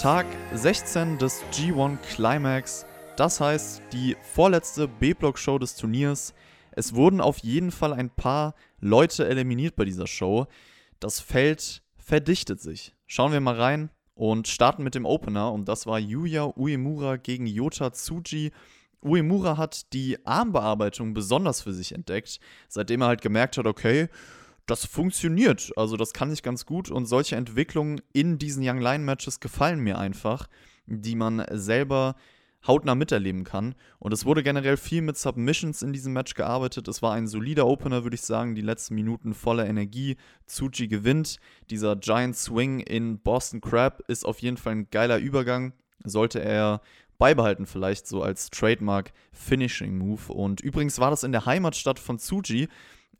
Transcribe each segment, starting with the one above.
Tag 16 des G1 Climax, das heißt die vorletzte B-Block-Show des Turniers. Es wurden auf jeden Fall ein paar Leute eliminiert bei dieser Show. Das Feld verdichtet sich. Schauen wir mal rein und starten mit dem Opener und das war Yuya Uemura gegen Yota Tsuji. Uemura hat die Armbearbeitung besonders für sich entdeckt, seitdem er halt gemerkt hat, okay, das funktioniert. Also das kann ich ganz gut und solche Entwicklungen in diesen Young Lion Matches gefallen mir einfach, die man selber hautnah miterleben kann. Und es wurde generell viel mit Submissions in diesem Match gearbeitet. Es war ein solider Opener, würde ich sagen. Die letzten Minuten voller Energie. Tsuji gewinnt. Dieser Giant Swing in Boston Crab ist auf jeden Fall ein geiler Übergang. Sollte er beibehalten, vielleicht so als Trademark Finishing Move. Und übrigens war das in der Heimatstadt von Tsuji.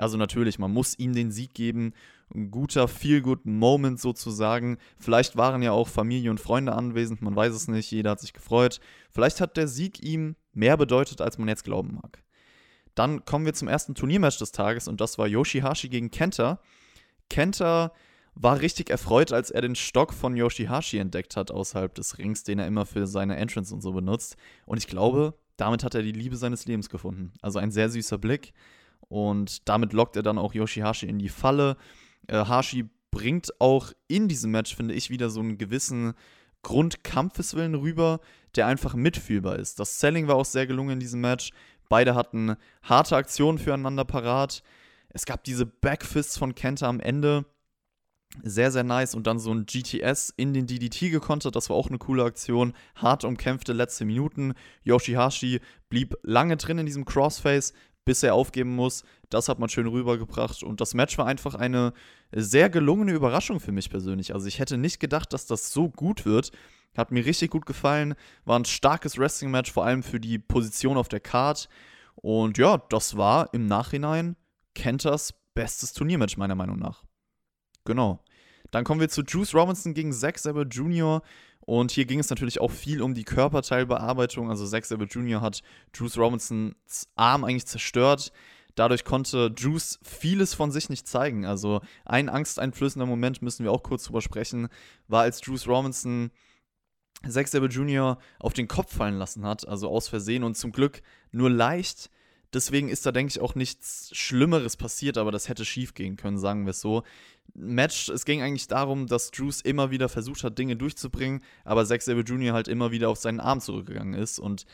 Also natürlich, man muss ihm den Sieg geben. Ein guter Feel-Good-Moment sozusagen. Vielleicht waren ja auch Familie und Freunde anwesend, man weiß es nicht, jeder hat sich gefreut. Vielleicht hat der Sieg ihm mehr bedeutet, als man jetzt glauben mag. Dann kommen wir zum ersten Turniermatch des Tages und das war Yoshihashi gegen Kenta. Kenta war richtig erfreut, als er den Stock von Yoshihashi entdeckt hat außerhalb des Rings, den er immer für seine Entrance und so benutzt. Und ich glaube, damit hat er die Liebe seines Lebens gefunden. Also ein sehr süßer Blick. Und damit lockt er dann auch Yoshihashi in die Falle. Äh, Hashi bringt auch in diesem Match, finde ich, wieder so einen gewissen Grundkampfeswillen rüber, der einfach mitfühlbar ist. Das Selling war auch sehr gelungen in diesem Match. Beide hatten harte Aktionen füreinander parat. Es gab diese Backfists von Kenta am Ende. Sehr, sehr nice. Und dann so ein GTS in den DDT gekontert. Das war auch eine coole Aktion. Hart umkämpfte letzte Minuten. Yoshihashi blieb lange drin in diesem Crossface, bis er aufgeben muss. Das hat man schön rübergebracht. Und das Match war einfach eine sehr gelungene Überraschung für mich persönlich. Also ich hätte nicht gedacht, dass das so gut wird. Hat mir richtig gut gefallen. War ein starkes Wrestling-Match, vor allem für die Position auf der Card. Und ja, das war im Nachhinein Kentas bestes Turniermatch, meiner Meinung nach. Genau. Dann kommen wir zu Juice Robinson gegen Zack Sabre Jr. Und hier ging es natürlich auch viel um die Körperteilbearbeitung. Also Zack Sabre Jr. hat Juice Robinsons Arm eigentlich zerstört. Dadurch konnte Juice vieles von sich nicht zeigen. Also ein angsteinflößender Moment, müssen wir auch kurz drüber sprechen, war, als Juice Robinson Zack Sabre Jr. auf den Kopf fallen lassen hat, also aus Versehen und zum Glück nur leicht. Deswegen ist da, denke ich, auch nichts Schlimmeres passiert, aber das hätte schief gehen können, sagen wir es so. Match, es ging eigentlich darum, dass Juice immer wieder versucht hat, Dinge durchzubringen, aber Zack Sabre Jr. halt immer wieder auf seinen Arm zurückgegangen ist und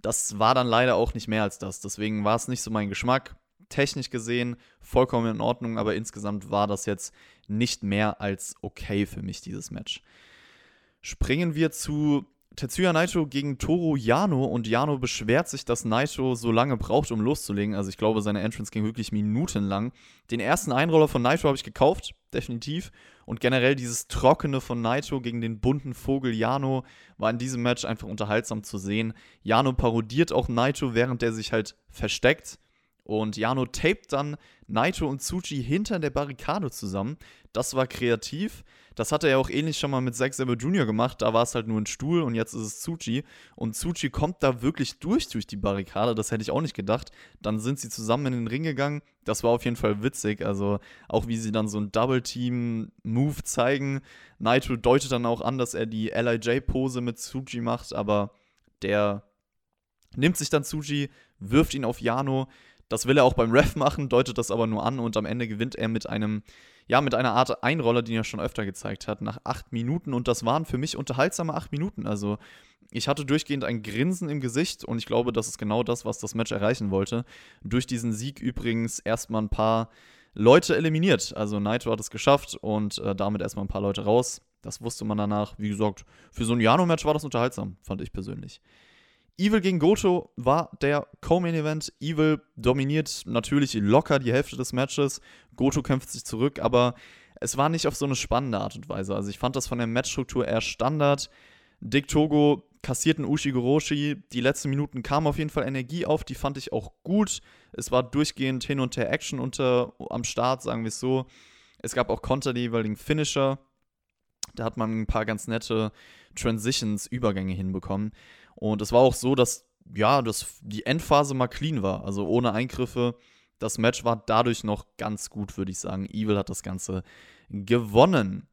das war dann leider auch nicht mehr als das. Deswegen war es nicht so mein Geschmack. Technisch gesehen vollkommen in Ordnung, aber insgesamt war das jetzt nicht mehr als okay für mich, dieses Match. Springen wir zu Tetsuya Naito gegen Toru Yano und Yano beschwert sich, dass Naito so lange braucht, um loszulegen. Also ich glaube, seine Entrance ging wirklich minutenlang. Den ersten Einroller von Naito habe ich gekauft, definitiv. Und generell dieses Trockene von Naito gegen den bunten Vogel Yano war in diesem Match einfach unterhaltsam zu sehen. Yano parodiert auch Naito, während er sich halt versteckt. Und Yano tapet dann Naito und Tsuchi hinter der Barrikade zusammen. Das war kreativ. Das hat er auch ähnlich schon mal mit Zack Sabre Jr. gemacht. Da war es halt nur ein Stuhl und jetzt ist es Tsuchi. Und Tsuchi kommt da wirklich durch, durch die Barrikade. Das hätte ich auch nicht gedacht. Dann sind sie zusammen in den Ring gegangen. Das war auf jeden Fall witzig. Also auch wie sie dann so ein Double-Team-Move zeigen. Naito deutet dann auch an, dass er die LIJ-Pose mit Tsuchi macht. Aber der nimmt sich dann Tsuchi, wirft ihn auf Yano. Das will er auch beim Ref machen, deutet das aber nur an und am Ende gewinnt er mit einem ja, mit einer Art Einroller, die er schon öfter gezeigt hat, nach acht Minuten. Und das waren für mich unterhaltsame acht Minuten. Also ich hatte durchgehend ein Grinsen im Gesicht und ich glaube, das ist genau das, was das Match erreichen wollte. Durch diesen Sieg übrigens erstmal ein paar Leute eliminiert. Also Naito hat es geschafft und äh, damit erstmal ein paar Leute raus. Das wusste man danach. Wie gesagt, für so ein Jano-Match war das unterhaltsam, fand ich persönlich. Evil gegen Goto war der Co-Main-Event. Evil dominiert natürlich locker die Hälfte des Matches. Goto kämpft sich zurück, aber es war nicht auf so eine spannende Art und Weise. Also ich fand das von der Matchstruktur eher Standard. Dick Togo kassiert einen Ushigoroshi. Die letzten Minuten kam auf jeden Fall Energie auf, die fand ich auch gut. Es war durchgehend hin und her Action unter, am Start, sagen wir es so. Es gab auch Konter die jeweiligen Finisher. Da hat man ein paar ganz nette Transitions, Übergänge hinbekommen. Und es war auch so, dass ja, dass die Endphase mal clean war, also ohne Eingriffe. Das Match war dadurch noch ganz gut, würde ich sagen. Evil hat das Ganze gewonnen.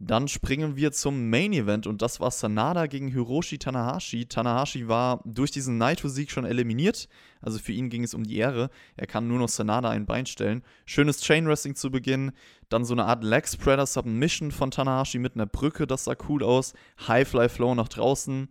Dann springen wir zum Main Event und das war Sanada gegen Hiroshi Tanahashi. Tanahashi war durch diesen Naito-Sieg schon eliminiert, also für ihn ging es um die Ehre. Er kann nur noch Sanada ein Bein stellen. Schönes Chain Wrestling zu Beginn, dann so eine Art Leg Spreader Submission von Tanahashi mit einer Brücke, das sah cool aus. High Fly Flow nach draußen.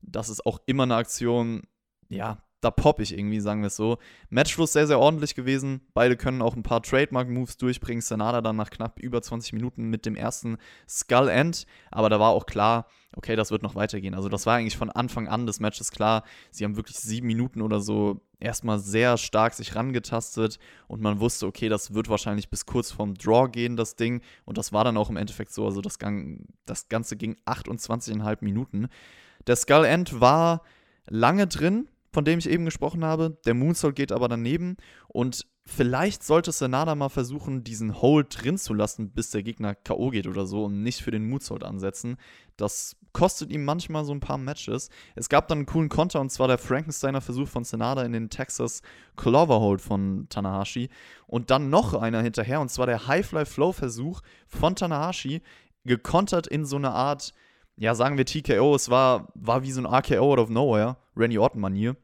Das ist auch immer eine Aktion, ja, da popp ich irgendwie, sagen wir es so. Matchfluss sehr, sehr ordentlich gewesen. Beide können auch ein paar Trademark-Moves durchbringen. Sanada dann nach knapp über 20 Minuten mit dem ersten Skull End. Aber da war auch klar, okay, das wird noch weitergehen. Also das war eigentlich von Anfang an des Matches klar. Sie haben wirklich sieben Minuten oder so erstmal sehr stark sich rangetastet und man wusste, okay, das wird wahrscheinlich bis kurz vorm Draw gehen, das Ding. Und das war dann auch im Endeffekt so. Also das, Gang, das Ganze ging 28,5 Minuten. Der Skull End war lange drin, von dem ich eben gesprochen habe. Der Moonsault geht aber daneben und vielleicht sollte Senada mal versuchen, diesen Hold drin zu lassen, bis der Gegner K.O. geht oder so und nicht für den Moonsault ansetzen. Das kostet ihm manchmal so ein paar Matches. Es gab dann einen coolen Konter und zwar der Frankensteiner Versuch von Senada in den Texas Clover Hold von Tanahashi und dann noch einer hinterher und zwar der High Fly Flow Versuch von Tanahashi gekontert in so eine Art ja, sagen wir TKO, es war, war wie so ein RKO out of nowhere, Randy Orton-Manier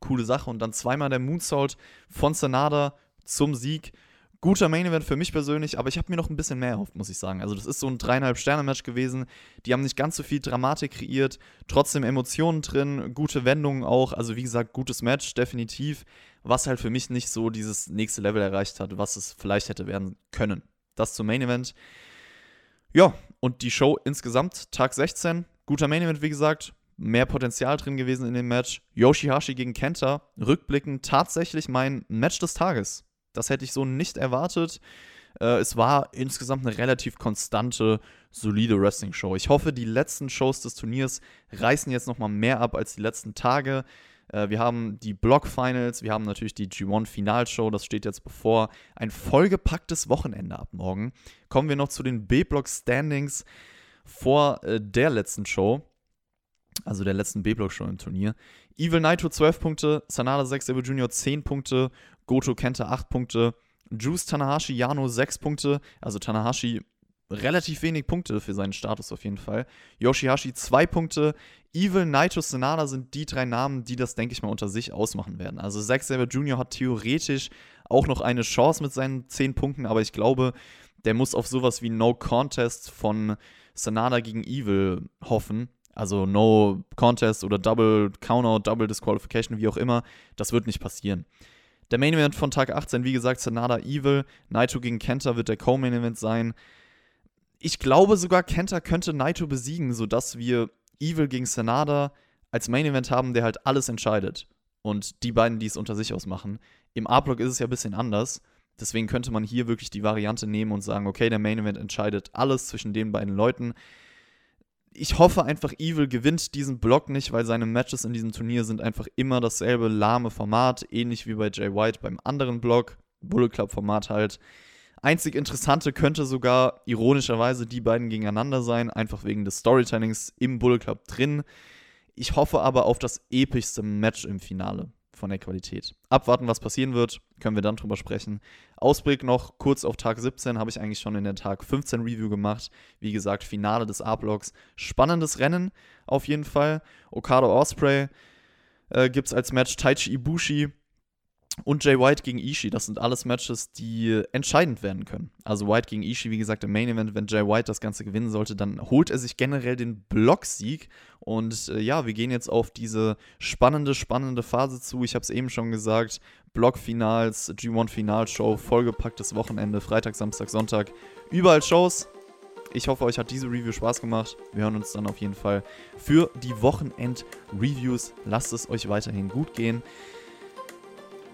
coole Sache. Und dann zweimal der Moonsault von Sanada zum Sieg. Guter Main Event für mich persönlich, aber ich habe mir noch ein bisschen mehr erhofft, muss ich sagen. Also, das ist so ein dreieinhalb Sterne-Match gewesen. Die haben nicht ganz so viel Dramatik kreiert, trotzdem Emotionen drin, gute Wendungen auch. Also, wie gesagt, gutes Match, definitiv. Was halt für mich nicht so dieses nächste Level erreicht hat, was es vielleicht hätte werden können. Das zum Main Event. Ja, und die Show insgesamt, Tag 16. Guter Main Event, wie gesagt mehr Potenzial drin gewesen in dem Match. Yoshihashi gegen Kenta, rückblickend tatsächlich mein Match des Tages. Das hätte ich so nicht erwartet. Äh, es war insgesamt eine relativ konstante, solide Wrestling-Show. Ich hoffe, die letzten Shows des Turniers reißen jetzt nochmal mehr ab als die letzten Tage. Äh, wir haben die Block-Finals, wir haben natürlich die G1-Finalshow, das steht jetzt bevor. Ein vollgepacktes Wochenende ab morgen. Kommen wir noch zu den B-Block-Standings vor äh, der letzten Show also der letzten B-Block-Show im Turnier. Evil Naito 12 Punkte, Sanada 6 Evil Junior 10 Punkte, Goto Kenta 8 Punkte, Juice Tanahashi Yano 6 Punkte, also Tanahashi relativ wenig Punkte für seinen Status auf jeden Fall. Yoshihashi 2 Punkte, Evil, Naito, Sanada sind die drei Namen, die das, denke ich mal, unter sich ausmachen werden. Also Zack Saber Jr. hat theoretisch auch noch eine Chance mit seinen 10 Punkten, aber ich glaube, der muss auf sowas wie No Contest von Sanada gegen Evil hoffen. Also No Contest oder Double Countout, Double Disqualification, wie auch immer. Das wird nicht passieren. Der Main Event von Tag 18, wie gesagt, Sanada Evil. Naito gegen Kenta wird der Co-Main Event sein. Ich glaube sogar, Kenta könnte Naito besiegen, sodass wir Evil gegen Sanada als Main Event haben, der halt alles entscheidet. Und die beiden, die es unter sich ausmachen. Im A-Block ist es ja ein bisschen anders. Deswegen könnte man hier wirklich die Variante nehmen und sagen, okay, der Main Event entscheidet alles zwischen den beiden Leuten ich hoffe einfach, Evil gewinnt diesen Block nicht, weil seine Matches in diesem Turnier sind einfach immer dasselbe lahme Format, ähnlich wie bei Jay White beim anderen Block, Bullet Club Format halt. Einzig Interessante könnte sogar ironischerweise die beiden gegeneinander sein, einfach wegen des Storytellings im Bullet Club drin. Ich hoffe aber auf das epischste Match im Finale von der Qualität. Abwarten, was passieren wird, können wir dann drüber sprechen. Ausblick noch kurz auf Tag 17 habe ich eigentlich schon in der Tag 15 Review gemacht. Wie gesagt, Finale des A-Blocks. Spannendes Rennen auf jeden Fall. Okada Osprey äh, gibt es als Match Taichi Ibushi und Jay White gegen Ishii, das sind alles Matches, die entscheidend werden können. Also White gegen Ishii, wie gesagt, im Main Event, wenn Jay White das Ganze gewinnen sollte, dann holt er sich generell den Blocksieg. Und äh, ja, wir gehen jetzt auf diese spannende, spannende Phase zu. Ich habe es eben schon gesagt, Blockfinals, G1-Finalshow, vollgepacktes Wochenende, Freitag, Samstag, Sonntag, überall Shows. Ich hoffe, euch hat diese Review Spaß gemacht. Wir hören uns dann auf jeden Fall für die Wochenend-Reviews. Lasst es euch weiterhin gut gehen.